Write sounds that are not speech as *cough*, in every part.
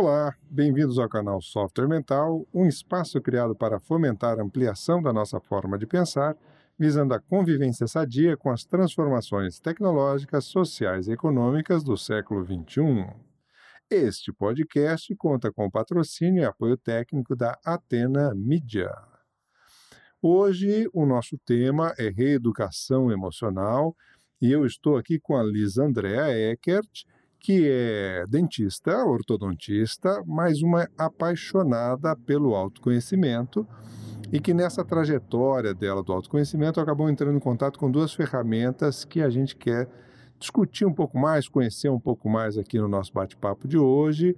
Olá, bem-vindos ao canal Software Mental, um espaço criado para fomentar a ampliação da nossa forma de pensar, visando a convivência sadia com as transformações tecnológicas, sociais e econômicas do século XXI. Este podcast conta com patrocínio e apoio técnico da Atena Mídia. Hoje o nosso tema é reeducação emocional e eu estou aqui com a Liz Andrea Eckert, que é dentista, ortodontista, mas uma apaixonada pelo autoconhecimento e que nessa trajetória dela do autoconhecimento acabou entrando em contato com duas ferramentas que a gente quer discutir um pouco mais, conhecer um pouco mais aqui no nosso bate-papo de hoje,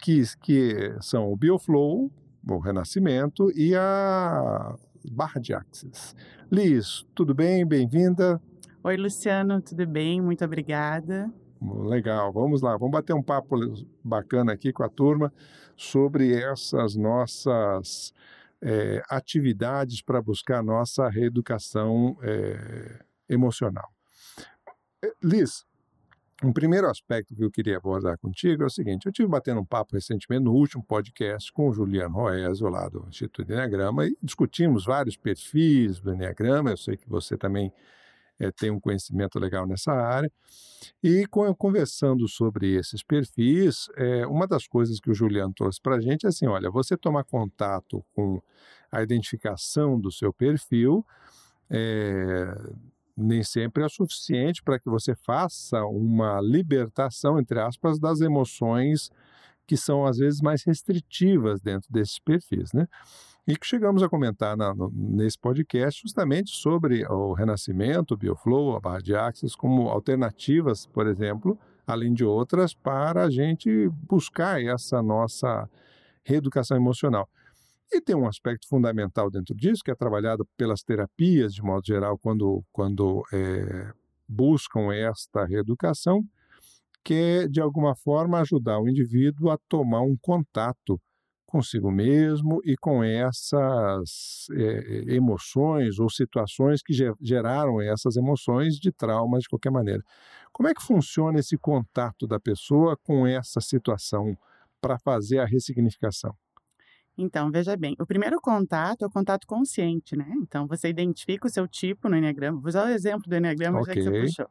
que, que são o Bioflow, o Renascimento, e a Barra de Axis. Liz, tudo bem? Bem-vinda. Oi, Luciano, tudo bem? Muito obrigada. Legal, vamos lá, vamos bater um papo bacana aqui com a turma sobre essas nossas é, atividades para buscar nossa reeducação é, emocional. É, Liz, um primeiro aspecto que eu queria abordar contigo é o seguinte: eu tive batendo um papo recentemente no último podcast com o Juliano Roésio, lá do Instituto Enneagrama, e discutimos vários perfis do Enneagrama. Eu sei que você também é, tem um conhecimento legal nessa área. E conversando sobre esses perfis, é, uma das coisas que o Juliano trouxe para a gente é assim: olha, você tomar contato com a identificação do seu perfil. É, nem sempre é suficiente para que você faça uma libertação, entre aspas, das emoções que são às vezes mais restritivas dentro desses perfis, né? E que chegamos a comentar na, no, nesse podcast justamente sobre o renascimento, o Bioflow, a barra de Axis, como alternativas, por exemplo, além de outras, para a gente buscar essa nossa reeducação emocional. E tem um aspecto fundamental dentro disso, que é trabalhado pelas terapias, de modo geral, quando, quando é, buscam esta reeducação, que é, de alguma forma, ajudar o indivíduo a tomar um contato consigo mesmo e com essas é, emoções ou situações que geraram essas emoções de traumas de qualquer maneira. Como é que funciona esse contato da pessoa com essa situação para fazer a ressignificação? Então, veja bem, o primeiro contato é o contato consciente, né? Então, você identifica o seu tipo no Enneagrama. Vou usar o exemplo do Enneagrama, okay. já que você puxou.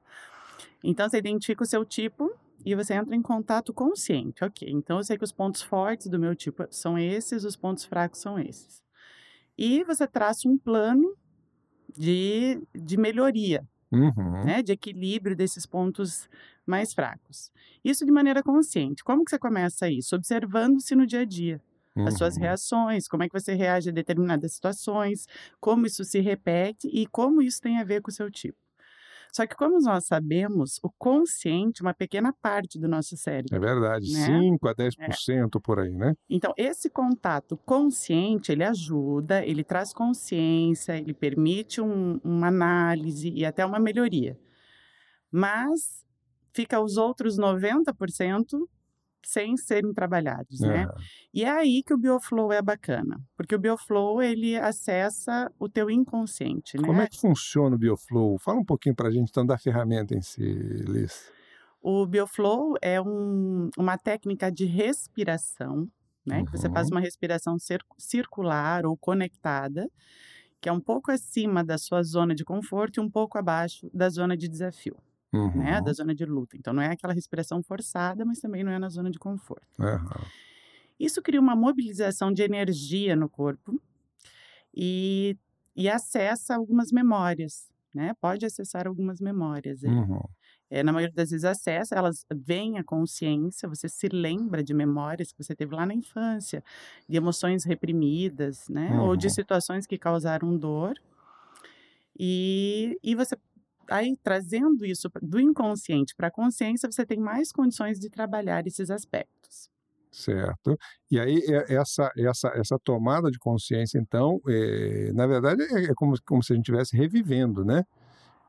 Então, você identifica o seu tipo e você entra em contato consciente. Ok, então eu sei que os pontos fortes do meu tipo são esses, os pontos fracos são esses. E você traça um plano de, de melhoria, uhum. né, de equilíbrio desses pontos mais fracos. Isso de maneira consciente. Como que você começa isso? Observando-se no dia a dia. As suas uhum. reações, como é que você reage a determinadas situações, como isso se repete e como isso tem a ver com o seu tipo. Só que, como nós sabemos, o consciente é uma pequena parte do nosso cérebro. É verdade, né? 5 a 10% é. por aí, né? Então, esse contato consciente, ele ajuda, ele traz consciência, ele permite um, uma análise e até uma melhoria. Mas fica os outros 90% sem serem trabalhados, né? É. E é aí que o Bioflow é bacana, porque o Bioflow ele acessa o teu inconsciente, né? Como é que funciona o Bioflow? Fala um pouquinho para a gente então da ferramenta em si, Liz. O Bioflow é um, uma técnica de respiração, né? Uhum. Que você faz uhum. uma respiração circular ou conectada, que é um pouco acima da sua zona de conforto e um pouco abaixo da zona de desafio uhum. né, da zona de luta. Então não é aquela respiração forçada, mas também não é na zona de conforto. Uhum. Isso cria uma mobilização de energia no corpo e, e acessa algumas memórias, né? Pode acessar algumas memórias. Uhum. É, na maioria das vezes acessa, elas vêm à consciência, você se lembra de memórias que você teve lá na infância, de emoções reprimidas, né? Ou de uhum. situações que causaram dor. E, e você aí trazendo isso do inconsciente para a consciência, você tem mais condições de trabalhar esses aspectos. Certo. E aí essa essa essa tomada de consciência, então, é, na verdade é, é como, como se a gente estivesse revivendo, né?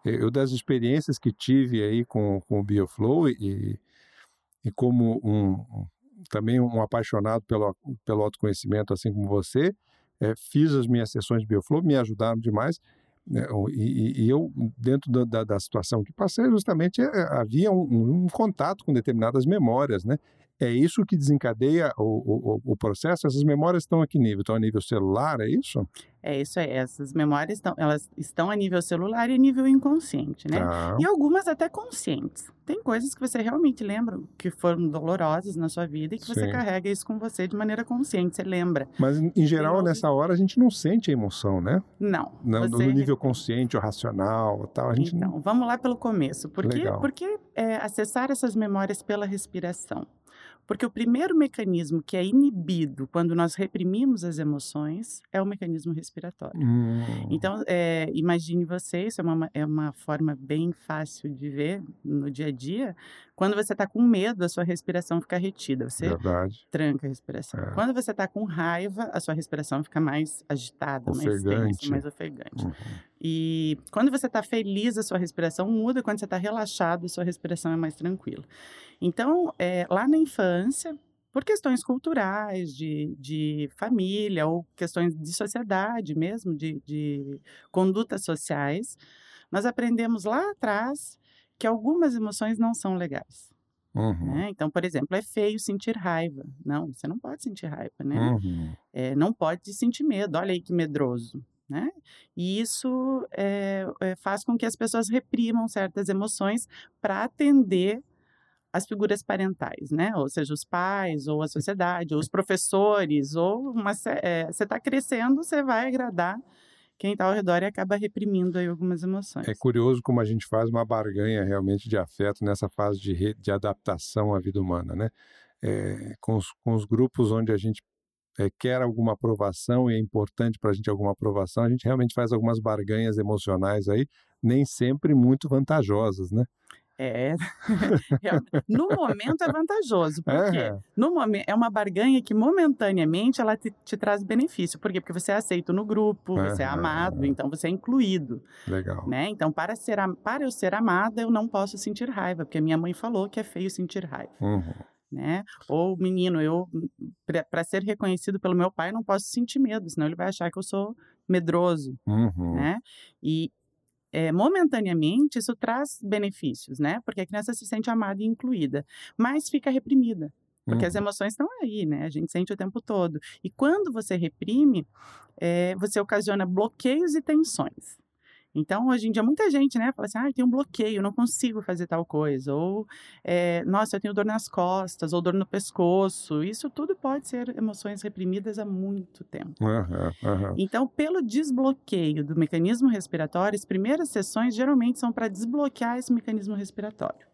Eu das experiências que tive aí com, com o Bioflow e, e como um, também um apaixonado pelo, pelo autoconhecimento, assim como você, é, fiz as minhas sessões de Bioflow, me ajudaram demais. Né, e, e, eu, dentro da, da, situação que passei, justamente é, havia um, um, contato com determinadas memórias, né? É isso que desencadeia o, o, o processo? Essas memórias estão a que nível? Estão a nível celular, é isso? É isso aí. Essas memórias estão, elas estão a nível celular e a nível inconsciente, né? Tá. E algumas até conscientes. Tem coisas que você realmente lembra que foram dolorosas na sua vida e que você Sim. carrega isso com você de maneira consciente. Você lembra? Mas, em geral, nessa hora, a gente não sente a emoção, né? Não. No, você no nível consciente ou racional tal. A gente não... Então, vamos lá pelo começo. Por que, por que é, acessar essas memórias pela respiração? Porque o primeiro mecanismo que é inibido quando nós reprimimos as emoções é o mecanismo respiratório. Hum, Então, é, imagine você, isso é uma, é uma forma bem fácil de ver no dia a dia. Quando você está com medo, a sua respiração fica retida, você verdade. tranca a respiração. É. Quando você está com raiva, a sua respiração fica mais agitada, mais Ofegante. tensa, mais ofegante. Uhum. E quando você está feliz, a sua respiração muda. Quando você está relaxado, a sua respiração é mais tranquila. Então, é, lá na infância, por questões culturais, de, de família, ou questões de sociedade mesmo, de, de condutas sociais, nós aprendemos lá atrás que algumas emoções não são legais. Uhum. né? Então, por exemplo, é feio sentir raiva. Não, você não pode sentir raiva, né? Uhum. É, não pode sentir medo. Olha aí que medroso. Né? E isso é, é, faz com que as pessoas reprimam certas emoções para atender as figuras parentais, né? Ou seja, os pais, ou a sociedade, ou os professores, ou uma, é, você está crescendo, você vai agradar quem está ao redor e acaba reprimindo aí algumas emoções. É curioso como a gente faz uma barganha realmente de afeto nessa fase de, re- de adaptação à vida humana, né? É, com, os, com os grupos onde a gente é, quer alguma aprovação e é importante para a gente alguma aprovação, a gente realmente faz algumas barganhas emocionais aí, nem sempre muito vantajosas, né? É, *laughs* no momento é vantajoso, porque É. no momento é uma barganha que momentaneamente ela te, te traz benefício. Por quê? Porque você é aceito no grupo, você é amado, então você é incluído, Legal. né? Então para ser para eu ser amada, eu não posso sentir raiva, porque a minha mãe falou que é feio sentir raiva, Uhum. Né? Ou menino, eu para ser reconhecido pelo meu pai, não posso sentir medo, senão ele vai achar que eu sou medroso, Uhum. né? E é, momentaneamente isso traz benefícios, né? Porque a criança se sente amada e incluída, mas fica reprimida. Porque as Uhum. emoções estão aí, né? A gente sente o tempo todo. E quando você reprime, é, você ocasiona bloqueios e tensões. Então, hoje em dia, muita gente, né, fala assim, ah, eu tenho um bloqueio, não consigo fazer tal coisa. Ou, é, nossa, eu tenho dor nas costas, ou dor no pescoço. Isso tudo pode ser emoções reprimidas há muito tempo. Aham, aham. Então, pelo desbloqueio do mecanismo respiratório, as primeiras sessões geralmente são para desbloquear esse mecanismo respiratório.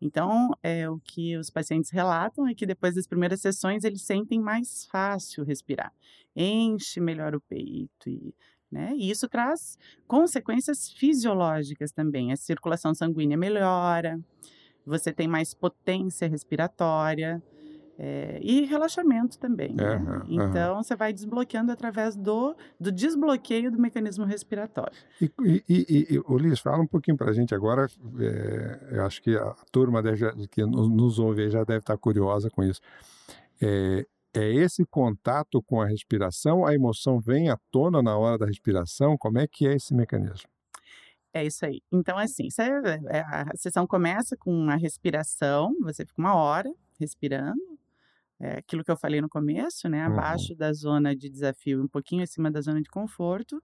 Então, é, o que os pacientes relatam é que depois das primeiras sessões eles sentem mais fácil respirar, enche melhor o peito e, né, e isso traz consequências fisiológicas também. A circulação sanguínea melhora, você tem mais potência respiratória, é, e relaxamento também. né? Então, você vai desbloqueando através do, do desbloqueio do mecanismo respiratório. E, e, e, e Ulisses, fala um pouquinho para a gente agora. é, eu acho que a turma deve que nos, ouve já deve estar curiosa com isso. É, é esse contato com a respiração? A emoção vem à tona na hora da respiração? Como é que é esse mecanismo? É isso aí. Então, assim, é, a sessão começa com a respiração, você fica uma hora respirando. É aquilo que eu falei no começo, né? Uhum. Abaixo da zona de desafio, um pouquinho acima da zona de conforto.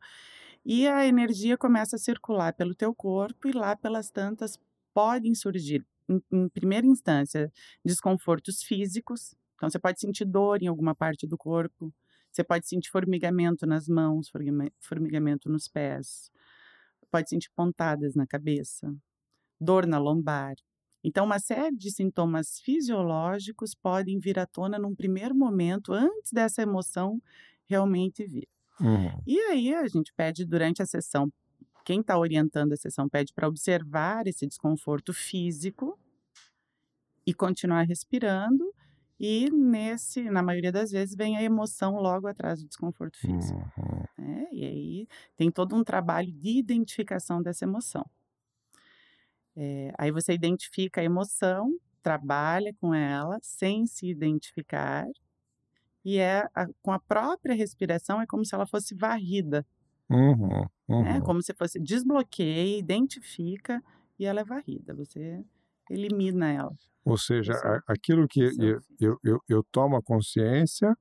E a energia começa a circular pelo teu corpo e lá pelas tantas podem surgir, em, em primeira instância, desconfortos físicos. Então, você pode sentir dor em alguma parte do corpo. Você pode sentir formigamento nas mãos, formiga- formigamento nos pés. Pode sentir pontadas na cabeça, dor na lombar. Então, uma série de sintomas fisiológicos podem vir à tona num primeiro momento, antes dessa emoção realmente vir. Uhum. E aí a gente pede durante a sessão, quem está orientando a sessão pede para observar esse desconforto físico e continuar respirando. E nesse, na maioria das vezes, vem a emoção logo atrás do desconforto físico. Uhum. né? E aí tem todo um trabalho de identificação dessa emoção. É, aí você identifica a emoção, trabalha com ela sem se identificar, e é a- com a própria respiração é como se ela fosse varrida, Uhum. né? Uhum. Como se fosse desbloqueia, identifica e ela é varrida. Você elimina ela. Ou seja, a, aquilo que eu, eu, eu, eu tomo a consciência,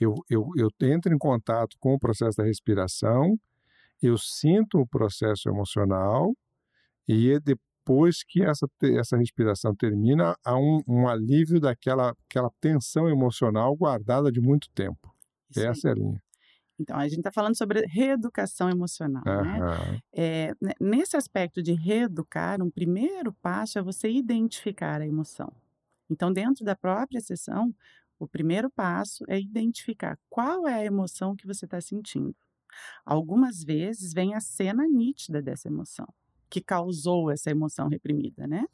eu, eu, eu entro em contato com o processo da respiração, eu sinto o processo emocional e é depois que essa, essa respiração termina, há um, um alívio daquela aquela tensão emocional guardada de muito tempo. Isso essa aí. é a linha. Então, a gente está falando sobre reeducação emocional. Uhum. Né? É, nesse aspecto de reeducar, um primeiro passo é você identificar a emoção. Então, dentro da própria sessão, o primeiro passo é identificar qual é a emoção que você está sentindo. Algumas vezes vem a cena nítida dessa emoção, que causou essa emoção reprimida, né?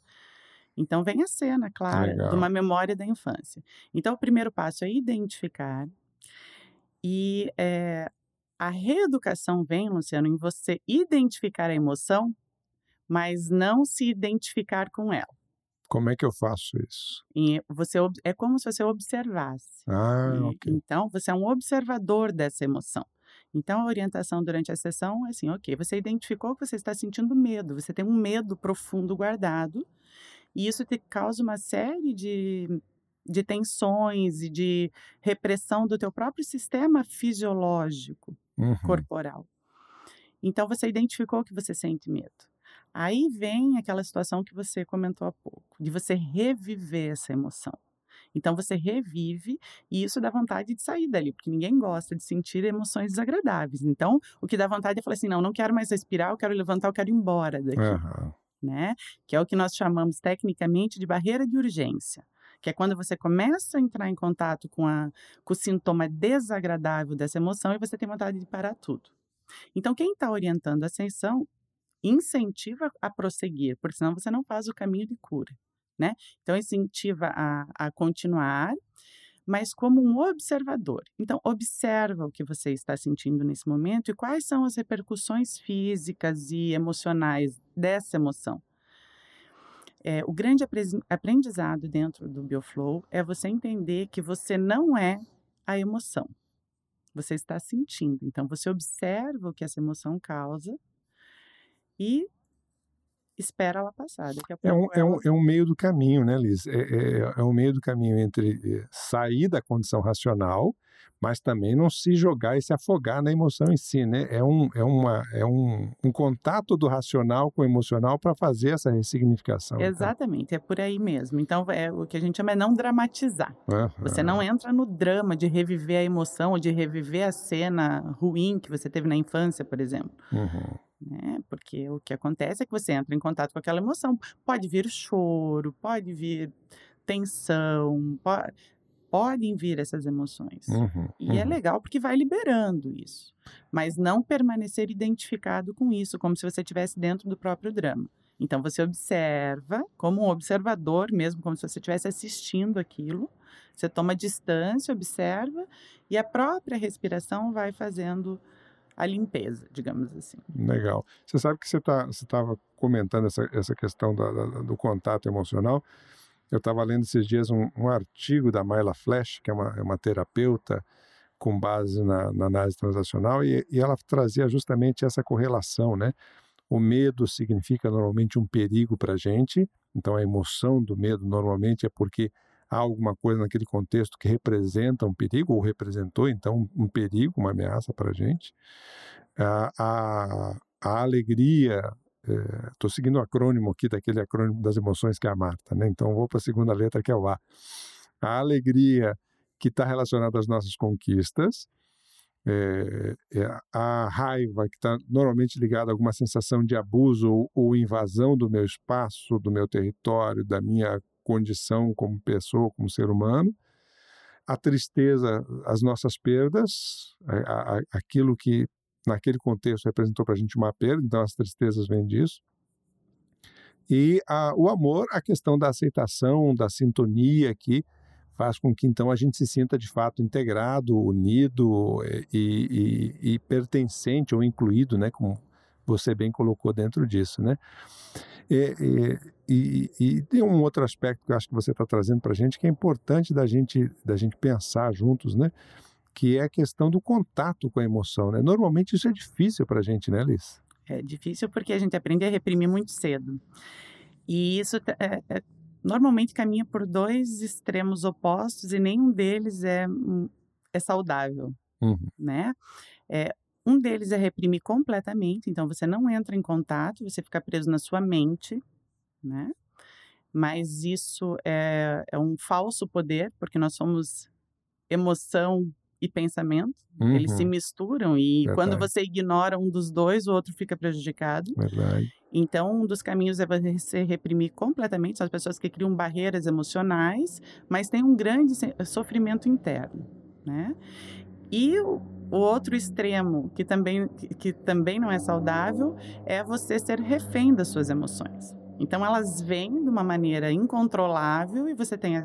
Então, vem a cena, claro, Legal. de uma memória da infância. Então, o primeiro passo é identificar e é, a reeducação vem, Luciano, em você identificar a emoção, mas não se identificar com ela. Como é que eu faço isso? E você é como se você observasse. Ah, e, ok. Então, você é um observador dessa emoção. Então, a orientação durante a sessão é assim, ok, você identificou que você está sentindo medo, você tem um medo profundo guardado, e isso te causa uma série de de tensões e de repressão do teu próprio sistema fisiológico uhum. corporal. Então você identificou que você sente medo. Aí vem aquela situação que você comentou há pouco, de você reviver essa emoção. Então você revive e isso dá vontade de sair dali, porque ninguém gosta de sentir emoções desagradáveis. Então, o que dá vontade é falar assim: não, não quero mais respirar, eu quero levantar, eu quero ir embora daqui. Uhum. Né? Que é o que nós chamamos tecnicamente de barreira de urgência que é quando você começa a entrar em contato com, a, com o sintoma desagradável dessa emoção e você tem vontade de parar tudo. Então, quem está orientando a sessão incentiva a prosseguir, porque senão você não faz o caminho de cura, né? Então, incentiva a, a continuar, mas como um observador. Então, observa o que você está sentindo nesse momento e quais são as repercussões físicas e emocionais dessa emoção. É, o grande aprendizado dentro do Bioflow é você entender que você não é a emoção. Você está sentindo. Então, você observa o que essa emoção causa e espera ela passar. é, um, é, um, é um meio do caminho, né, Liz? É, é, é um meio do caminho entre eh, sair da condição racional mas também não se jogar e se afogar na emoção em si, né? É um, é uma, é um, um contato do racional com o emocional para fazer essa ressignificação. Então. Exatamente, então. é por aí mesmo. Então, é o que a gente chama é não dramatizar. Uhum. Você não entra no drama de reviver a emoção ou de reviver a cena ruim que você teve na infância, por exemplo. Uhum. Né? Porque o que acontece é que você entra em contato com aquela emoção. Pode vir choro, pode vir tensão, pode podem vir essas emoções. Uhum, e é uhum. é legal porque vai liberando isso. Mas não permanecer identificado com isso, como se você estivesse dentro do próprio drama. Então você observa, como um observador mesmo, como se você estivesse assistindo aquilo. Você toma distância, observa, e a própria respiração vai fazendo a limpeza, digamos assim. Legal. Você sabe que você tá, estava comentando essa, essa questão da, da, do contato emocional. Eu estava lendo esses dias um, um, artigo da Myla Flash, que é uma, é uma terapeuta com base na, na análise transacional, e, e, ela trazia justamente essa correlação, né? O medo significa normalmente um perigo para a gente, então a emoção do medo normalmente é porque há alguma coisa naquele contexto que representa um perigo, ou representou então um perigo, uma ameaça para a gente. A, a, alegria Estou é, seguindo o acrônimo aqui, daquele acrônimo das emoções que é a Marta, né? Então vou para a segunda letra que é o A. A alegria que está relacionada às nossas conquistas, é, é a raiva que está normalmente ligada a alguma sensação de abuso ou, ou, invasão do meu espaço, do meu território, da minha condição como pessoa, como ser humano, a tristeza, as nossas perdas, a, a, aquilo que naquele contexto representou para a gente uma perda, então as tristezas vêm disso. E a, o amor, a questão da aceitação, da sintonia que faz com que então a gente se sinta de fato integrado, unido eh, e, e, e pertencente ou incluído, né, como você bem colocou dentro disso, né? E, e, e, tem um outro aspecto que eu acho que você está trazendo para a gente que é importante da gente da gente pensar juntos, né? que é a questão do contato com a emoção. Né? Normalmente isso é difícil para a gente, né, Liz? É difícil porque a gente aprende a reprimir muito cedo. E isso é, é, normalmente caminha por dois extremos opostos e nenhum deles é, hum, é saudável, Uhum. né? É, um deles é reprimir completamente, então você não entra em contato, você fica preso na sua mente, né? Mas isso é, é um falso poder, porque nós somos emoção e pensamento, eles se Uhum. misturam e quando Verdade. você ignora um dos dois, o outro fica prejudicado. Verdade. Então, um dos caminhos é você reprimir completamente. São as pessoas que criam barreiras emocionais, mas tem um grande sofrimento interno, né? E o, o outro extremo, que também, que também não é saudável, é você ser refém das suas emoções. Então, elas vêm de uma maneira incontrolável e você tem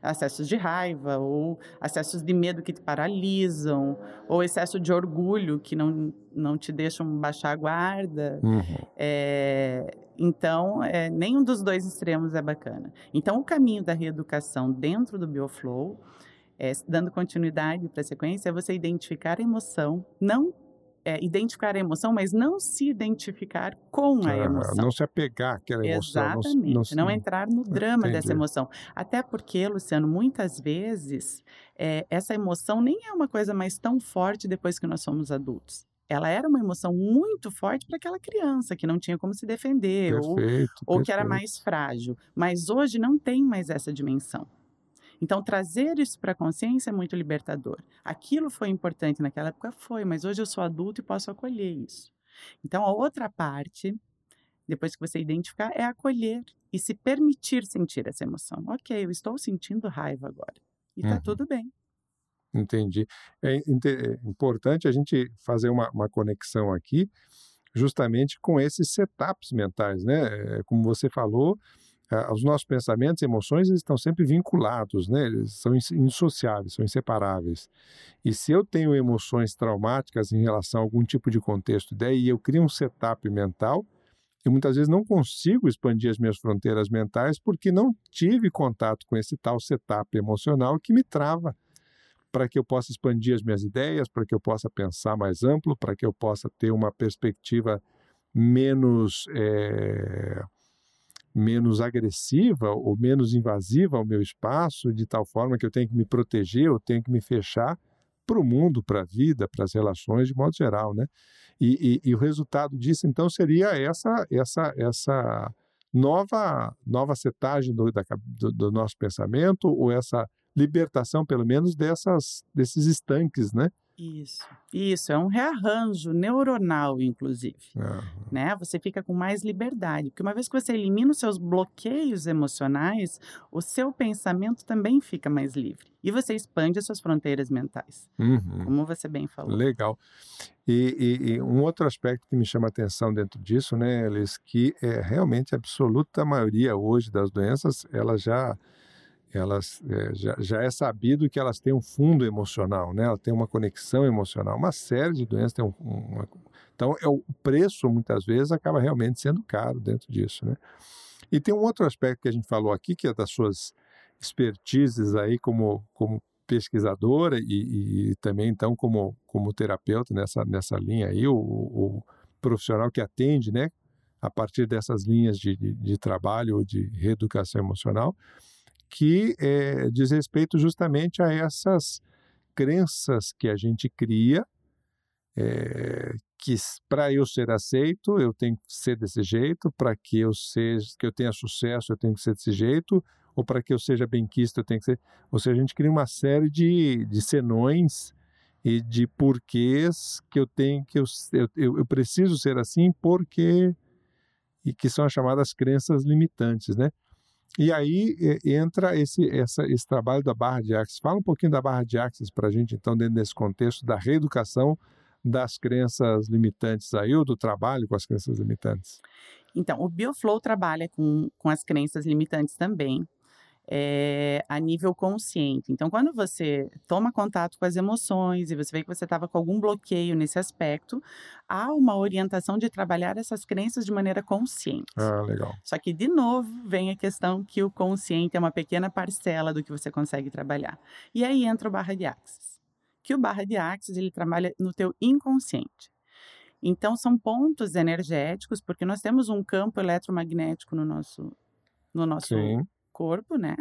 acessos de raiva, ou acessos de medo que te paralisam, ou excesso de orgulho que não, não te deixam baixar a guarda. Uhum. É, então, é, nenhum dos dois extremos é bacana. Então, o caminho da reeducação dentro do Bioflow, é, dando continuidade para a sequência, é você identificar a emoção, não é, identificar a emoção, mas não se identificar com a Ah, emoção. não se apegar àquela emoção. não se- Exatamente, Não, não, se- entrar no drama dessa entendi. emoção. Até porque, Luciano, muitas vezes é, essa emoção nem é uma coisa mais tão forte depois que nós somos adultos. Ela era uma emoção muito forte para aquela criança que não tinha como se defender ou, Perfeito. ou que era perfeito. mais frágil. Mas hoje não tem mais essa dimensão. Então, trazer isso para a consciência é muito libertador. Aquilo foi importante naquela época? Foi, mas hoje eu sou adulto e posso acolher isso. Então, a outra parte, depois que você identificar, é acolher e se permitir sentir essa emoção. Ok, eu estou sentindo raiva agora. E está Uhum. tudo bem. Entendi. É é importante a gente fazer uma, uma conexão aqui, justamente com esses setups mentais, né? É, Como você falou, ah, os nossos pensamentos e emoções eles estão sempre vinculados, né? Eles são ins- indissociáveis, são inseparáveis. E se eu tenho emoções traumáticas em relação a algum tipo de contexto, daí eu crio um setup mental, eu muitas vezes não consigo expandir as minhas fronteiras mentais porque não tive contato com esse tal setup emocional que me trava para que eu possa expandir as minhas ideias, para que eu possa pensar mais amplo, para que eu possa ter uma perspectiva menos eh, menos agressiva ou menos invasiva ao meu espaço, de tal forma que eu tenho que me proteger, eu tenho que me fechar para o mundo, para a vida, para as relações de modo geral, né? E, e- e o resultado disso, então, seria essa essa essa nova nova setagem do, da do- do nosso pensamento ou essa libertação, pelo menos, dessas desses estanques, né? Isso. Isso, é um rearranjo neuronal, inclusive. Ah, né? Você fica com mais liberdade, porque uma vez que você elimina os seus bloqueios emocionais, o seu pensamento também fica mais livre e você expande as suas fronteiras mentais, uhum. como você bem falou. Legal. E, e- e um outro aspecto que me chama a atenção dentro disso, né, Elis, que é realmente a absoluta maioria hoje das doenças, elas já elas é, já, já é sabido que elas têm um fundo emocional, né? Ela tem uma conexão emocional. Uma série de doenças tem um, uma, então é o preço muitas vezes acaba realmente sendo caro dentro disso, né? E tem um outro aspecto que a gente falou aqui que é das suas expertises aí como como pesquisadora e, e também então como como terapeuta nessa nessa linha aí o, o profissional que atende né a partir dessas linhas de, de, de trabalho ou de reeducação emocional que é, diz respeito justamente a essas crenças que a gente cria é, que para eu ser aceito eu tenho que ser desse jeito para que eu seja que eu tenha sucesso eu tenho que ser desse jeito ou para que eu seja benquisto eu tenho que ser ou seja a gente cria uma série de, de senões e de porquês que eu tenho que eu, eu, eu preciso ser assim porque e que são as chamadas crenças limitantes né e aí entra esse, essa, esse trabalho da barra de axis. Fala um pouquinho da barra de axis para a gente, então, dentro desse contexto da reeducação das crenças limitantes aí, ou do trabalho com as crenças limitantes. Então, o Bioflow trabalha com, com as crenças limitantes também, é, a nível consciente. Então, quando você toma contato com as emoções e você vê que você estava com algum bloqueio nesse aspecto, há uma orientação de trabalhar essas crenças de maneira consciente. Ah, legal. Só que, de novo, vem a questão que o consciente é uma pequena parcela do que você consegue trabalhar. E aí entra o barra de axis. Que o barra de axis, ele trabalha no teu inconsciente. Então, são pontos energéticos, porque nós temos um campo eletromagnético no nosso no nosso Sim. Corpo, né?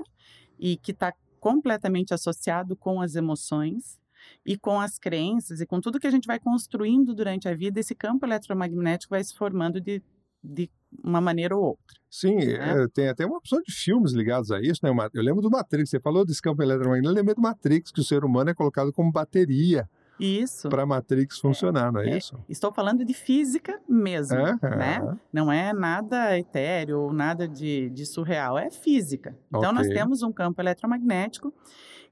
E que está completamente associado com as emoções e com as crenças e com tudo que a gente vai construindo durante a vida, esse campo eletromagnético vai se formando de, de uma maneira ou outra. Sim, né? é, tem até uma opção de filmes ligados a isso, né? Eu lembro do Matrix, você falou desse campo eletromagnético, eu lembro do Matrix, que o ser humano é colocado como bateria. Isso. Para a Matrix funcionar, é, não é, é, isso? Estou falando de física mesmo, né? Não é nada etéreo ou nada de, de surreal, é física. Então, okay. nós temos um campo eletromagnético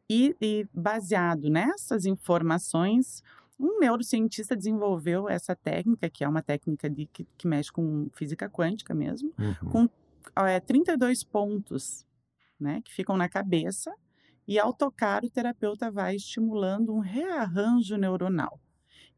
e, e baseado nessas informações, um neurocientista desenvolveu essa técnica, que é uma técnica de, que, que mexe com física quântica mesmo, uhum. com é, 32 pontos né, que ficam na cabeça, e ao tocar, o terapeuta vai estimulando um rearranjo neuronal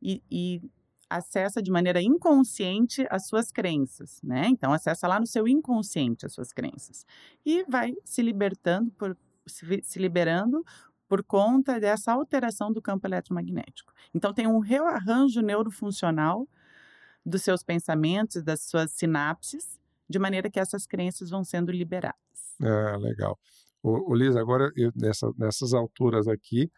e, e acessa de maneira inconsciente as suas crenças, né? Então, acessa lá no seu inconsciente as suas crenças e vai se libertando por se, liberando por conta dessa alteração do campo eletromagnético. Então, tem um rearranjo neurofuncional dos seus pensamentos, das suas sinapses, de maneira que essas crenças vão sendo liberadas. Ah, legal. O Liz, agora, eu, nessa, nessas alturas aqui,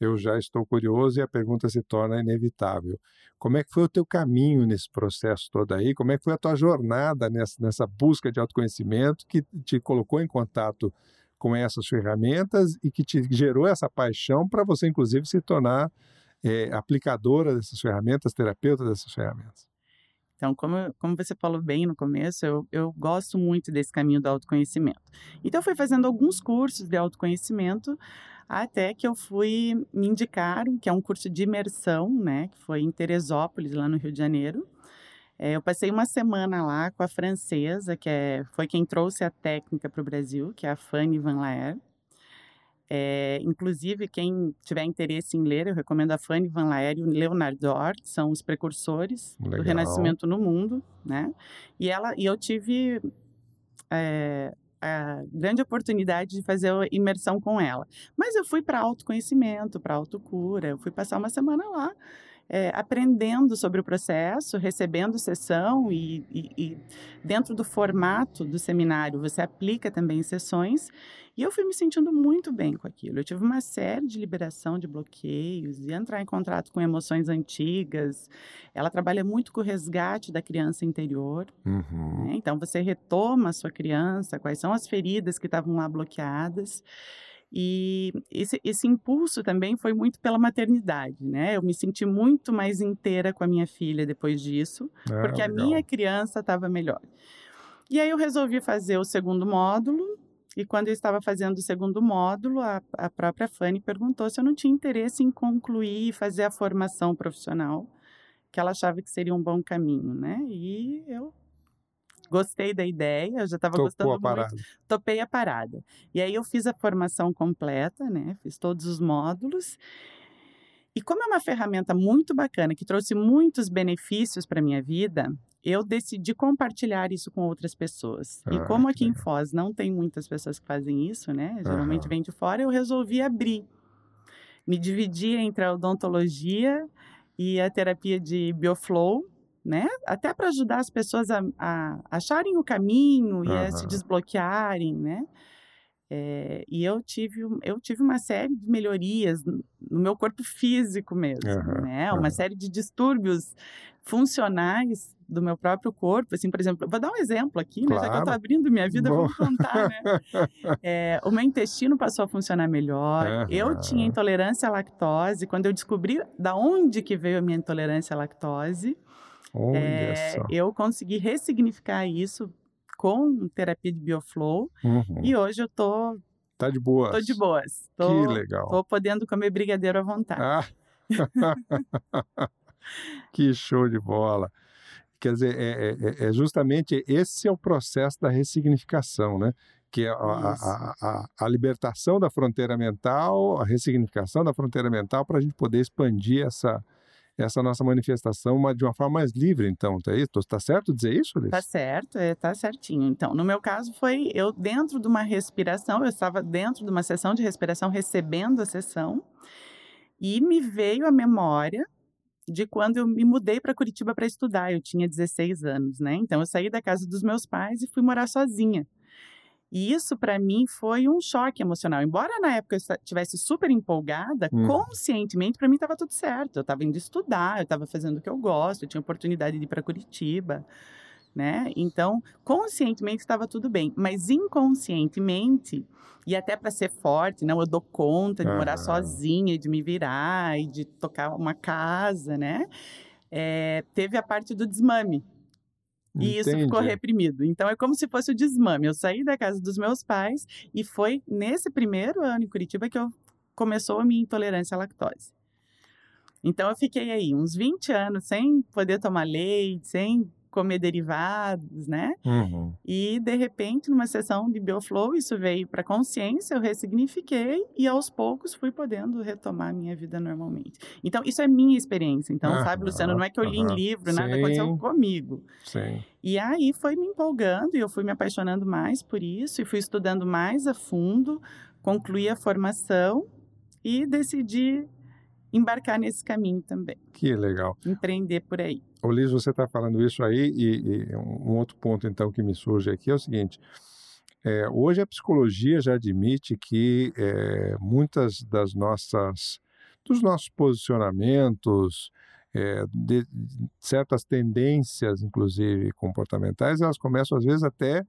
eu já estou curioso e a pergunta se torna inevitável. Como é que foi o teu caminho nesse processo todo aí? Como é que foi a tua jornada nessa, nessa busca de autoconhecimento que te colocou em contato com essas ferramentas e que te gerou essa paixão para você, inclusive, se tornar é, aplicadora dessas ferramentas, terapeuta dessas ferramentas. Então, como, como você falou bem no começo, eu, eu gosto muito desse caminho do autoconhecimento. Então, eu fui fazendo alguns cursos de autoconhecimento até que eu fui me indicaram, que é um curso de imersão, né, que foi em Teresópolis, lá no Rio de Janeiro. É, eu passei uma semana lá com a francesa, que é, foi quem trouxe a técnica para o Brasil, que é a Fanny Van Laer. É, inclusive, quem tiver interesse em ler, eu recomendo a Fanny Van Laer e o Leonard Dor, que são os precursores Legal. do Renascimento no mundo, né? E, ela, e eu tive é, a grande oportunidade de fazer a imersão com ela. Mas eu fui para autoconhecimento, para autocura, eu fui passar uma semana lá é, aprendendo sobre o processo, recebendo sessão e, e, e, dentro do formato do seminário você aplica também sessões e eu fui me sentindo muito bem com aquilo. Eu tive uma série de liberação de bloqueios e entrar em contato com emoções antigas. Ela trabalha muito com o resgate da criança interior. Uhum. Né? Então você retoma a sua criança, quais são as feridas que estavam lá bloqueadas. E esse, esse impulso também foi muito pela maternidade, né? Eu me senti muito mais inteira com a minha filha depois disso, é, porque legal. a minha criança estava melhor. E aí eu resolvi fazer o segundo módulo, e quando eu estava fazendo o segundo módulo, a, a própria Fanny perguntou se eu não tinha interesse em concluir e fazer a formação profissional, que ela achava que seria um bom caminho, né? E eu gostei da ideia, eu já estava gostando a parada. muito. Topei a parada. E aí eu fiz a formação completa, né? Fiz todos os módulos. E como é uma ferramenta muito bacana, que trouxe muitos benefícios para minha vida, eu decidi compartilhar isso com outras pessoas. Ah, e como aqui em Foz não tem muitas pessoas que fazem isso, né? Geralmente uhum. vem de fora, eu resolvi abrir. Me dividir entre a odontologia e a terapia de bioflow, né? Até para ajudar as pessoas a, a, acharem o caminho e uhum. a se desbloquearem, né? É, e eu tive, eu tive uma série de melhorias no meu corpo físico mesmo, uhum, né? Uma uhum. série de distúrbios funcionais do meu próprio corpo, assim, por exemplo, vou dar um exemplo aqui, né? Claro. Já que eu estou abrindo minha vida, Bom. vou contar, né? É, *laughs* o meu intestino passou a funcionar melhor, uhum. eu tinha intolerância à lactose, quando eu descobri da onde que veio a minha intolerância à lactose, Olha é, só. Eu consegui ressignificar isso com terapia de bioflow uhum. e hoje eu tô Tá de boas. Tô de boas. Tô, que legal. Tô podendo comer brigadeiro à vontade. Ah. *laughs* que show de bola. Quer dizer, é, é, é, justamente esse é o processo da ressignificação, né? Que é a, a, a, a libertação da fronteira mental, a ressignificação da fronteira mental para a gente poder expandir essa, essa nossa manifestação de uma forma mais livre, então, tá isso? Tá certo dizer isso, Liz? Tá certo, é, tá certinho. Então, no meu caso foi eu dentro de uma respiração, eu estava dentro de uma sessão de respiração, recebendo a sessão, e me veio a memória de quando eu me mudei para Curitiba para estudar. Eu tinha 16 anos, né? Então, eu saí da casa dos meus pais e fui morar sozinha. E isso para mim foi um choque emocional. Embora na época eu estivesse super empolgada, hum. conscientemente para mim estava tudo certo. Eu estava indo estudar, eu estava fazendo o que eu gosto, eu tinha oportunidade de ir para Curitiba, né? Então, conscientemente estava tudo bem, mas inconscientemente e até para ser forte, não, eu dou conta de morar sozinha, de me virar e de tocar uma casa, né? É, teve a parte do desmame, e isso ficou reprimido. Então é como se fosse o desmame. Eu saí da casa dos meus pais e foi nesse primeiro ano em Curitiba que eu começou a minha intolerância à lactose. Então eu fiquei aí uns 20 anos sem poder tomar leite, sem comer derivados, né? Uhum. E de repente, numa sessão de Bioflow, isso veio para consciência, eu ressignifiquei e aos poucos fui podendo retomar a minha vida normalmente. Então, isso é minha experiência. Então, uhum. sabe, Luciano, não é que eu li uhum. em livro, nada Sim. aconteceu comigo. Sim. E aí foi me empolgando e eu fui me apaixonando mais por isso e fui estudando mais a fundo, concluí a formação e decidi embarcar nesse caminho também. Que legal. Empreender por aí. Ô Liz, você está falando isso aí e, e, um outro ponto então que me surge aqui é o seguinte, é, hoje a psicologia já admite que é, muitas das nossas, dos nossos posicionamentos, é, de, certas tendências, inclusive comportamentais, elas começam às vezes até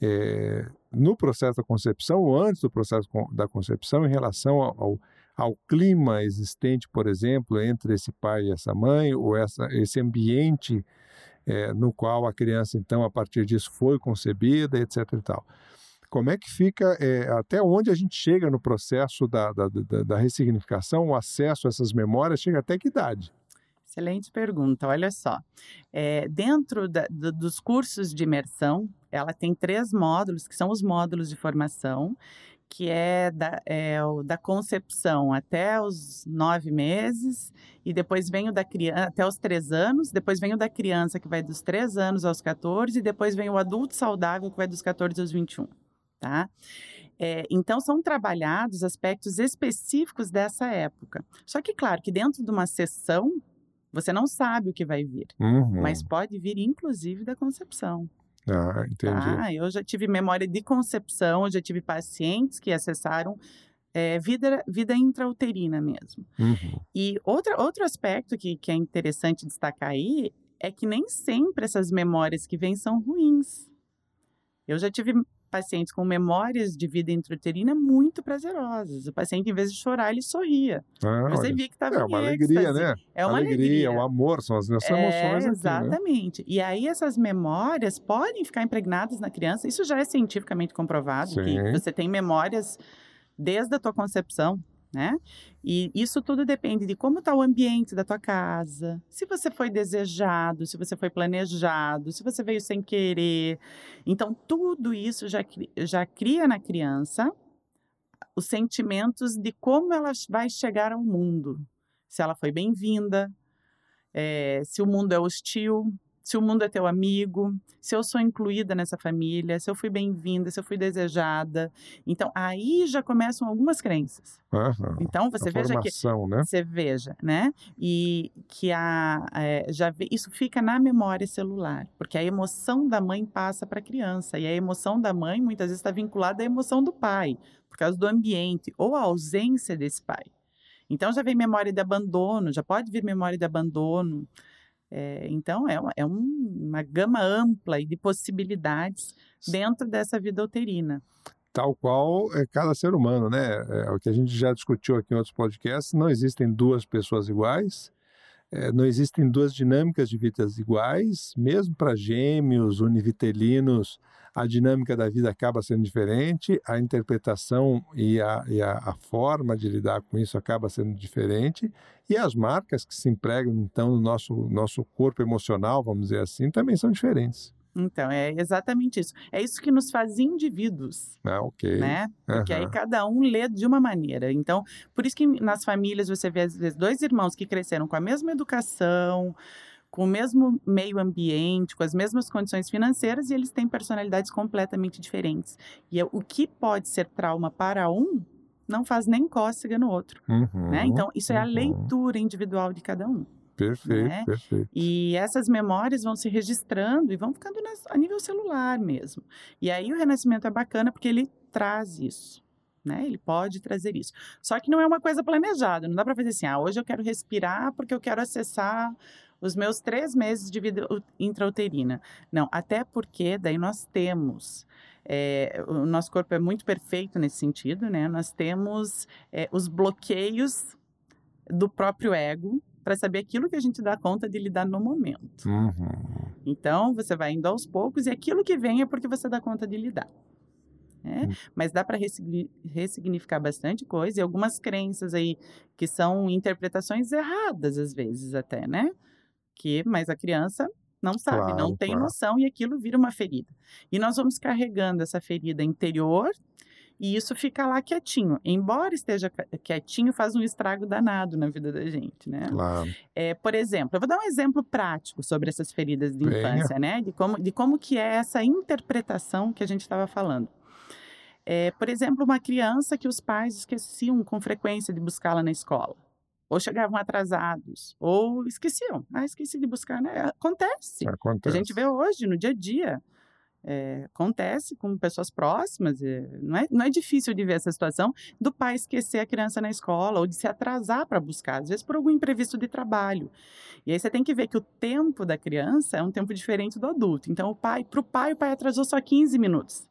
é, no processo da concepção ou antes do processo da concepção em relação ao, ao ao clima existente, por exemplo, entre esse pai e essa mãe, ou essa, esse ambiente é, no qual a criança, então, a partir disso foi concebida, etc. E tal. Como é que fica, é, até onde a gente chega no processo da, da, da, da ressignificação, o acesso a essas memórias, chega até que idade? Excelente pergunta. Olha só, é, dentro da, do, dos cursos de imersão, ela tem três módulos, que são os módulos de formação, que é da, é o da concepção até os nove meses, e depois vem o da criança até os três anos, depois vem o da criança que vai dos três anos aos 14, e depois vem o adulto saudável que vai dos 14 aos 21, tá? É, então, são trabalhados aspectos específicos dessa época. Só que, claro, que dentro de uma sessão, você não sabe o que vai vir, uhum. mas pode vir, inclusive, da concepção. Ah, entendi. Ah, eu já tive memória de concepção, já tive pacientes que acessaram é, vida, vida intrauterina mesmo. Uhum. E outra, outro aspecto que, que é interessante destacar aí é que nem sempre essas memórias que vêm são ruins. Eu já tive pacientes com memórias de vida intrauterina muito prazerosas. O paciente, em vez de chorar, ele sorria. Ah, Você via que estava É uma alegria, né? É uma alegria, alegria. o amor, são as nossas é, emoções aqui, Exatamente. Né? E aí essas memórias podem ficar impregnadas na criança. Isso já é cientificamente comprovado, Sim. que você tem memórias desde a tua concepção né? E isso tudo depende de como está o ambiente da tua casa, se você foi desejado, se você foi planejado, se você veio sem querer. Então, tudo isso já, já cria na criança os sentimentos de como ela vai chegar ao mundo. Se ela foi bem-vinda, é, se o mundo é hostil, se o mundo é teu amigo, se eu sou incluída nessa família, se eu fui bem-vinda, se eu fui desejada. Então, aí já começam algumas crenças. Uhum. Então, você a veja formação, que... Né? Você veja, né? E que a, é, já isso fica na memória celular, porque a emoção da mãe passa para a criança, e a emoção da mãe muitas vezes está vinculada à emoção do pai, por causa do ambiente ou a ausência desse pai. Então, já vem memória de abandono, já pode vir memória de abandono, é, então, é, uma, é um, uma gama ampla de possibilidades dentro dessa vida uterina. Tal qual é cada ser humano, né? É, o que a gente já discutiu aqui em outros podcasts, não existem duas pessoas iguais, é, não existem duas dinâmicas de vidas iguais, mesmo para gêmeos, univitelinos, a dinâmica da vida acaba sendo diferente, a interpretação e a, e a, a, forma de lidar com isso acaba sendo diferente, e as marcas que se empregam, então, no nosso, nosso corpo emocional, vamos dizer assim, também são diferentes. Então, é exatamente isso. É isso que nos faz indivíduos. Ah, ok. Né? Porque uhum. aí cada um lê de uma maneira. Então, por isso que nas famílias você vê, às vezes, dois irmãos que cresceram com a mesma educação, com o mesmo meio ambiente, com as mesmas condições financeiras, e eles têm personalidades completamente diferentes. E é, o que pode ser trauma para um não faz nem cócega no outro. Uhum, né? Então, isso é a uhum. leitura individual de cada um. Perfeito, né? perfeito. E essas memórias vão se registrando e vão ficando nas, a nível celular mesmo. E aí o renascimento é bacana porque ele traz isso. Né? Ele pode trazer isso. Só que não é uma coisa planejada. Não dá para fazer assim, ah, hoje eu quero respirar porque eu quero acessar os meus três meses de vida intrauterina. Não, até porque daí nós temos é, o nosso corpo é muito perfeito nesse sentido, né? Nós temos é, os bloqueios do próprio ego para saber aquilo que a gente dá conta de lidar no momento. Uhum. Então, você vai indo aos poucos e aquilo que vem é porque você dá conta de lidar. Né? Uhum. Mas dá para ressignificar bastante coisa e algumas crenças aí que são interpretações erradas às vezes até, né? Que, mas a criança não sabe, claro, não tem claro. noção e aquilo vira uma ferida. E nós vamos carregando essa ferida interior e isso fica lá quietinho. Embora esteja quietinho, faz um estrago danado na vida da gente, né? Claro. É, por exemplo, eu vou dar um exemplo prático sobre essas feridas de Venha. infância, né? De como, de como que é essa interpretação que a gente estava falando. É, por exemplo, uma criança que os pais esqueciam com frequência de buscá-la na escola ou chegavam atrasados, ou esqueciam. Ah, esqueci de buscar, né? Acontece. Acontece. A gente vê hoje, no dia a dia. É, acontece com pessoas próximas. É, não, é, não é difícil de ver essa situação do pai esquecer a criança na escola ou de se atrasar para buscar, às vezes por algum imprevisto de trabalho. E aí você tem que ver que o tempo da criança é um tempo diferente do adulto. Então, o pai, para o pai, o pai atrasou só 15 minutos.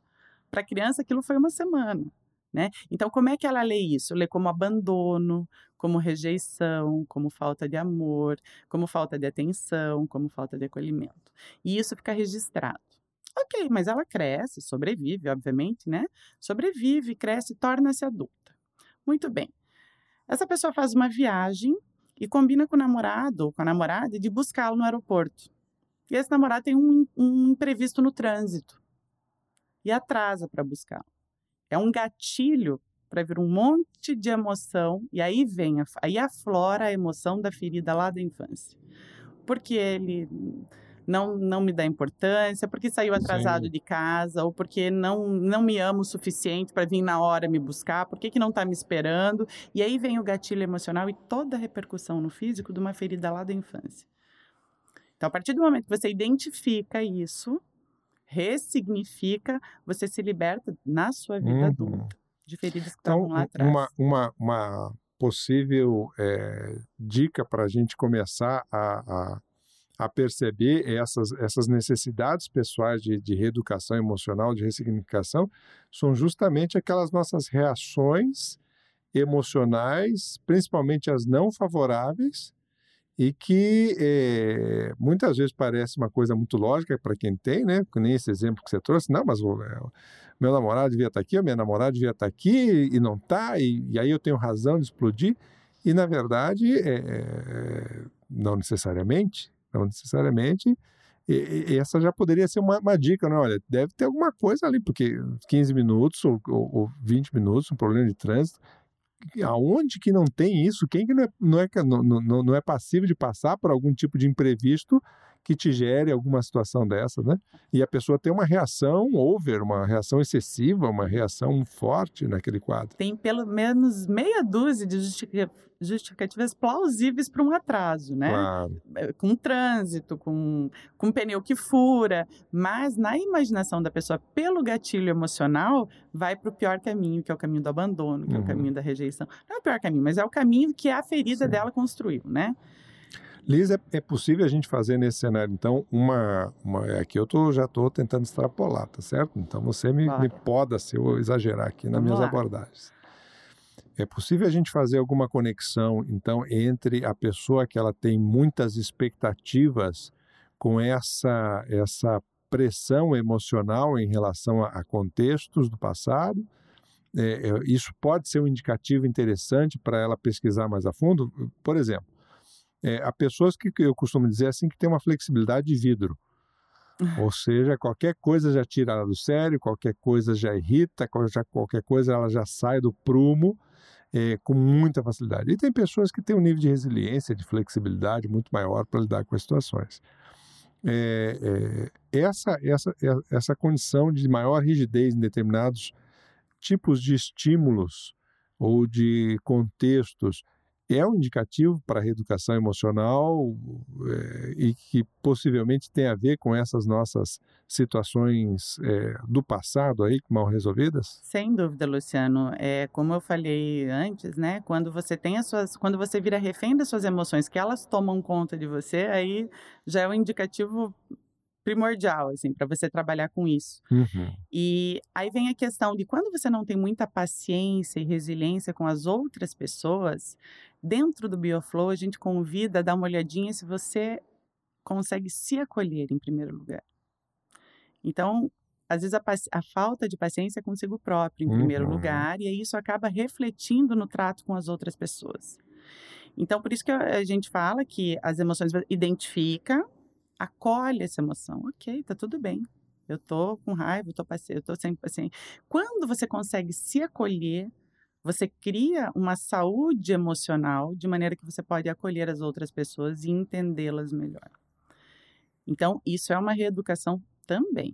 Para a criança, aquilo foi uma semana. Né? Então, como é que ela lê isso? Lê como abandono, como rejeição, como falta de amor, como falta de atenção, como falta de acolhimento. E isso fica registrado. Ok, mas ela cresce, sobrevive, obviamente, né? Sobrevive, cresce, torna-se adulta. Muito bem. Essa pessoa faz uma viagem e combina com o namorado ou com a namorada de buscá-lo no aeroporto. E esse namorado tem um, um imprevisto no trânsito e atrasa para buscá-lo. É um gatilho para vir um monte de emoção e aí vem, aí aflora a emoção da ferida lá da infância. Porque ele não, não me dá importância, porque saiu atrasado Sim. de casa, ou porque não, não me ama o suficiente para vir na hora me buscar, por que, que não está me esperando? E aí vem o gatilho emocional e toda a repercussão no físico de uma ferida lá da infância. Então, a partir do momento que você identifica isso, ressignifica, você se liberta na sua vida uhum. adulta de feridas que então, estavam lá atrás. Uma, uma, uma possível é, dica para a gente começar a, a, a, perceber essas, essas necessidades pessoais de, de reeducação emocional, de ressignificação, são justamente aquelas nossas reações emocionais, principalmente as não favoráveis, e que é, muitas vezes parece uma coisa muito lógica para quem tem, né? Nem esse exemplo que você trouxe, não, mas o, é, meu namorado devia estar tá aqui, a minha namorada devia estar tá aqui e não está, e, e, aí eu tenho razão de explodir. E na verdade, é, não necessariamente, não necessariamente, e, e essa já poderia ser uma, uma, dica, né? Olha, deve ter alguma coisa ali, porque 15 minutos ou, ou, ou 20 minutos, um problema de trânsito, aonde que não tem isso? Quem que não é, não é, não, não, não é passivo de passar por algum tipo de imprevisto que te gere alguma situação dessa, né? E a pessoa tem uma reação over, uma reação excessiva, uma reação forte naquele quadro. Tem pelo menos meia dúzia de justificativas plausíveis para um atraso, né? Claro. É, com trânsito, com, com pneu que fura, mas na imaginação da pessoa, pelo gatilho emocional, vai para o pior caminho, que é o caminho do abandono, que uhum. é o uhum. caminho da rejeição. Não é o pior caminho, mas é o caminho que a ferida Sim. dela construiu, né? Liz, é, é, possível a gente fazer nesse cenário, então, uma. uma é aqui eu tô, já estou tentando extrapolar, tá certo? Então você me, me poda se eu exagerar aqui nas minhas lá. abordagens. É possível a gente fazer alguma conexão, então, entre a pessoa que ela tem muitas expectativas com essa, essa pressão emocional em relação a, a contextos do passado? É, é isso pode ser um indicativo interessante para ela pesquisar mais a fundo? Por exemplo, é, há pessoas que eu costumo dizer assim que tem uma flexibilidade de vidro. *laughs* Ou seja, qualquer coisa já tira ela do sério, qualquer coisa já irrita, já, qualquer coisa ela já sai do prumo é, com muita facilidade. E tem pessoas que têm um nível de resiliência, de flexibilidade muito maior para lidar com as situações. É, é, essa, essa, é, essa condição de maior rigidez em determinados tipos de estímulos ou de contextos é um indicativo para a reeducação emocional é, e que possivelmente tem a ver com essas nossas situações é, do passado aí mal resolvidas? Sem dúvida, Luciano. É como eu falei antes, né? Quando você tem as suas, quando você vira refém das suas emoções, que elas tomam conta de você, aí já é um indicativo primordial, assim, para você trabalhar com isso. Uhum. E aí vem a questão de quando você não tem muita paciência e resiliência com as outras pessoas, dentro do Bioflow a gente convida a dar uma olhadinha se você consegue se acolher em primeiro lugar. Então, às vezes a, a falta de paciência é consigo próprio em uhum. primeiro lugar e aí isso acaba refletindo no trato com as outras pessoas. Então, por isso que a gente fala que as emoções identifica, acolhe essa emoção. Ok, tá tudo bem. Eu tô com raiva, eu tô, eu tô sem paciência. Quando você consegue se acolher, você cria uma saúde emocional de maneira que você pode acolher as outras pessoas e entendê-las melhor. Então, isso é uma reeducação também.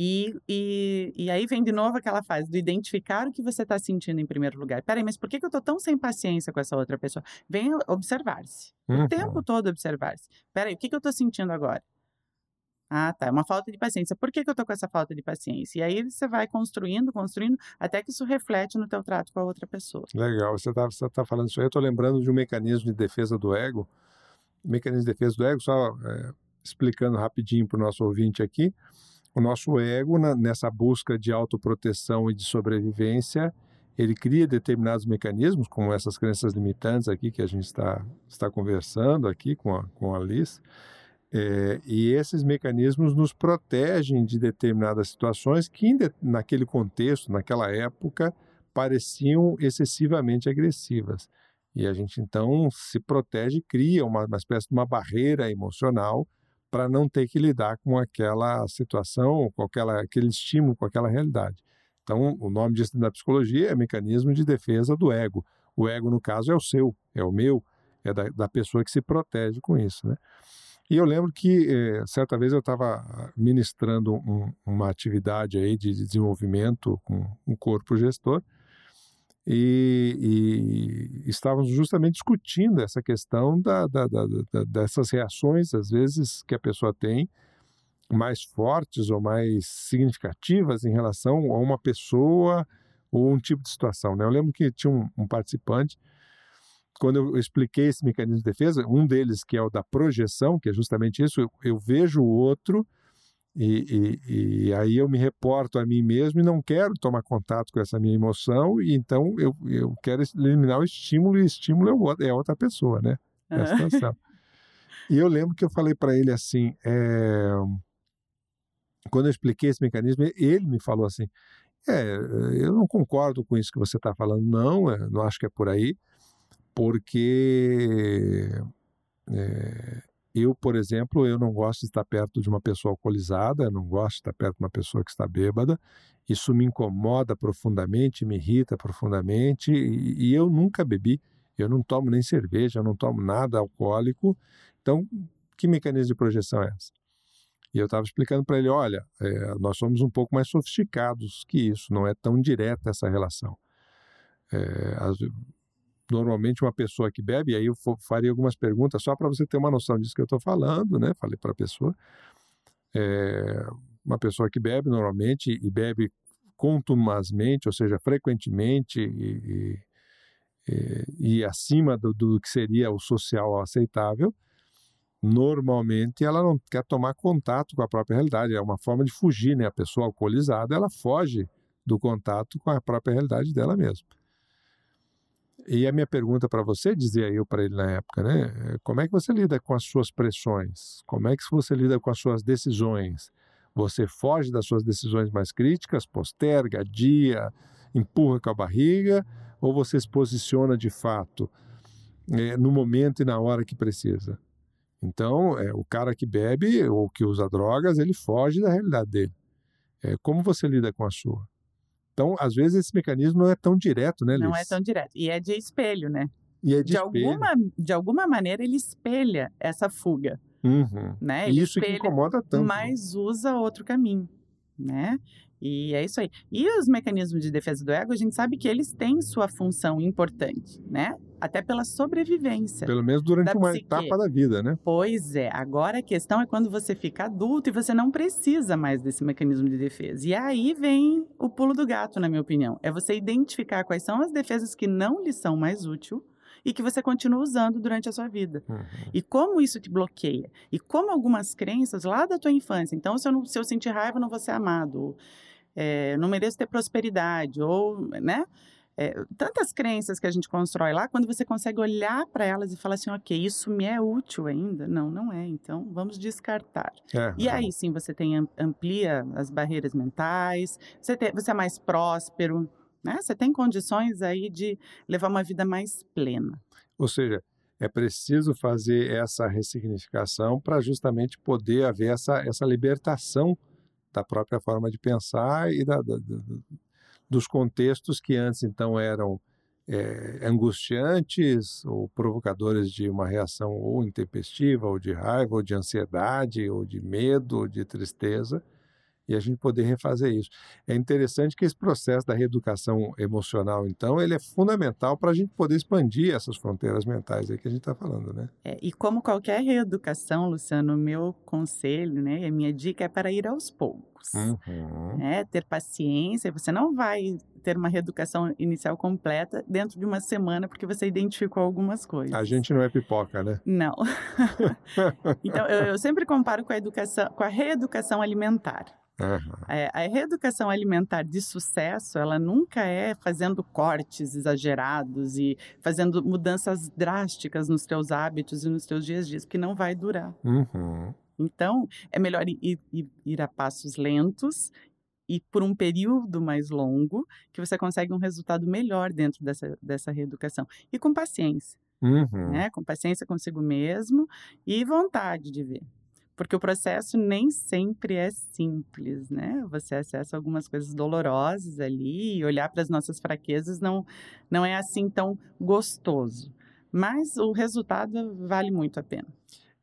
E, e, e aí vem de novo aquela fase do identificar o que você está sentindo em primeiro lugar. Peraí, mas por que, que eu estou tão sem paciência com essa outra pessoa? Vem observar-se. Uhum. O tempo todo observar-se. Peraí, o que, que eu estou sentindo agora? Ah, tá. É uma falta de paciência. Por que, que eu tô com essa falta de paciência? E aí você vai construindo, construindo, até que isso reflete no teu trato com a outra pessoa. Legal. Você está você tá falando isso aí. Eu estou lembrando de um mecanismo de defesa do ego. Mecanismo de defesa do ego, só é, explicando rapidinho para o nosso ouvinte aqui o nosso ego, na, nessa busca de autoproteção e de sobrevivência, ele cria determinados mecanismos, como essas crenças limitantes aqui que a gente está, está conversando aqui com a, com a Liz, é, e esses mecanismos nos protegem de determinadas situações que, naquele contexto, naquela época, pareciam excessivamente agressivas. E a gente então se protege, cria uma, uma espécie de uma barreira emocional para não ter que lidar com aquela situação, com aquela, aquele estímulo, com aquela realidade. Então, o nome disso na psicologia é mecanismo de defesa do ego. O ego, no caso, é o seu, é o meu, é da, da pessoa que se protege com isso, né? E eu lembro que eh, certa vez eu estava ministrando um, uma atividade aí de desenvolvimento com um corpo gestor e, e estávamos justamente discutindo essa questão da, da, da, dessas reações, às vezes, que a pessoa tem, mais fortes ou mais significativas em relação a uma pessoa ou um tipo de situação. Né? Eu lembro que tinha um, um participante, quando eu expliquei esse mecanismo de defesa, um deles, que é o da projeção, que é justamente isso, eu, eu vejo o outro e, e, e, aí eu me reporto a mim mesmo e não quero tomar contato com essa minha emoção, e então eu, eu quero eliminar o estímulo, e o estímulo é, é outra pessoa, né? É situação. e eu lembro que eu falei para ele assim, é... quando eu expliquei esse mecanismo, ele me falou assim: é, eu não concordo com isso que você está falando, não, é, não acho que é por aí, porque é, eu, por exemplo, eu não gosto de estar perto de uma pessoa alcoolizada, não gosto de estar perto de uma pessoa que está bêbada. Isso me incomoda profundamente, me irrita profundamente e, eu nunca bebi. Eu não tomo nem cerveja, eu não tomo nada alcoólico. Então, que mecanismo de projeção é essa? E eu estava explicando para ele: olha, é, nós somos um pouco mais sofisticados que isso, não é tão direta essa relação. É, normalmente uma pessoa que bebe, aí eu faria algumas perguntas só para você ter uma noção disso que eu estou falando, né? Falei para a pessoa. É, uma pessoa que bebe normalmente e bebe contumazmente, ou seja, frequentemente e, e, e acima do, do, que seria o social aceitável, normalmente ela não quer tomar contato com a própria realidade, é uma forma de fugir, né? A pessoa alcoolizada, ela foge do contato com a própria realidade dela mesma. E a minha pergunta para você, dizia eu para ele na época, né? É, como é que você lida com as suas pressões? Como é que você lida com as suas decisões? Você foge das suas decisões mais críticas, posterga, adia, empurra com a barriga, ou você se posiciona de fato é, no momento e na hora que precisa? Então, é, o cara que bebe ou que usa drogas, ele foge da realidade dele. É, como você lida com a sua? Então, às vezes, esse mecanismo não é tão direto, né, Liz? Não é tão direto. E é de espelho, né? E é de, de alguma De alguma maneira, ele espelha essa fuga. Uhum. Né? Ele Isso espelha, que incomoda tanto. Mas usa outro caminho. né? E é isso aí. E os mecanismos de defesa do ego, a gente sabe que eles têm sua função importante, né? Até pela sobrevivência. Pelo menos durante uma psique. etapa da vida, né? Pois é. Agora a questão é quando você fica adulto e você não precisa mais desse mecanismo de defesa. E aí vem o pulo do gato, na minha opinião. É você identificar quais são as defesas que não lhe são mais úteis e que você continua usando durante a sua vida. Uhum. E como isso te bloqueia. E como algumas crenças lá da tua infância. Então, se eu, não, se eu sentir raiva, eu não vou ser amado. É, não mereço ter prosperidade. Ou, né? É, tantas crenças que a gente constrói lá, quando você consegue olhar para elas e falar assim, ok, isso me é útil ainda? Não, não é. Então, vamos descartar. É, e aí sim, você tem amplia as barreiras mentais, você, tem, você é mais próspero, né? Você tem condições aí de levar uma vida mais plena. Ou seja, é preciso fazer essa ressignificação para justamente poder haver essa, essa libertação da própria forma de pensar e da, da, da, dos contextos que antes então eram é, angustiantes ou provocadores de uma reação ou intempestiva, ou de raiva, ou de ansiedade, ou de medo, ou de tristeza, e a gente poder refazer isso. É interessante que esse processo da reeducação emocional, então, ele é fundamental para a gente poder expandir essas fronteiras mentais aí que a gente está falando, né? É, e como qualquer reeducação, Luciano, meu conselho, né, a minha dica é para ir aos poucos. Uhum. É, ter paciência, você não vai ter uma reeducação inicial completa dentro de uma semana porque você identificou algumas coisas. A gente não é pipoca, né? Não. *laughs* *laughs* então, eu, eu sempre comparo com a educação, com a reeducação alimentar. Uhum. É, a reeducação alimentar de sucesso, ela nunca é fazendo cortes exagerados e fazendo mudanças drásticas nos teus hábitos e nos teus dias a dias, que não vai durar. Uhum. Então, é melhor ir, ir, ir, a passos lentos e por um período mais longo, que você consegue um resultado melhor dentro dessa, dessa reeducação. E com paciência. Uhum. Né? Com paciência consigo mesmo e vontade de ver porque o processo nem sempre é simples, né? Você acessa algumas coisas dolorosas ali e olhar para as nossas fraquezas não, não é assim tão gostoso. Mas o resultado vale muito a pena.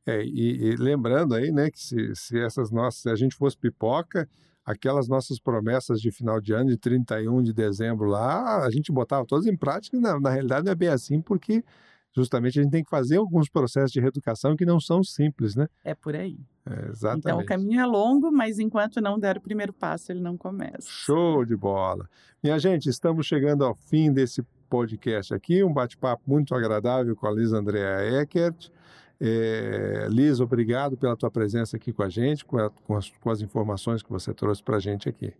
É, e, e lembrando aí, né, que se, se essas nossas, se a gente fosse pipoca, aquelas nossas promessas de final de ano, de 31 de dezembro lá, a gente botava todas em prática, na, na realidade não é bem assim, porque justamente a gente tem que fazer alguns processos de reeducação que não são simples, né? É por aí. É, exatamente. Então o caminho é longo, mas enquanto não der o primeiro passo, ele não começa. Show de bola. Minha gente, estamos chegando ao fim desse podcast aqui, um bate-papo muito agradável com a Liz Andrea Eckert. É, Liz, obrigado pela tua presença aqui com a gente, com, a, com, as, com as informações que você trouxe para a gente aqui.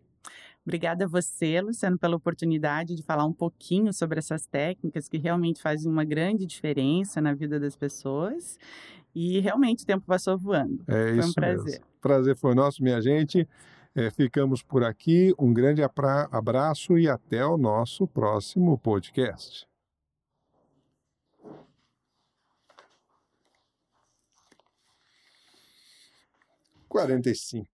Obrigada a você, Luciano, pela oportunidade de falar um pouquinho sobre essas técnicas que realmente fazem uma grande diferença na vida das pessoas. E realmente o tempo passou voando. É foi um prazer. Mesmo. Prazer foi nosso, minha gente. É, ficamos por aqui. Um grande abraço e até o nosso próximo podcast. Quarenta e cinco.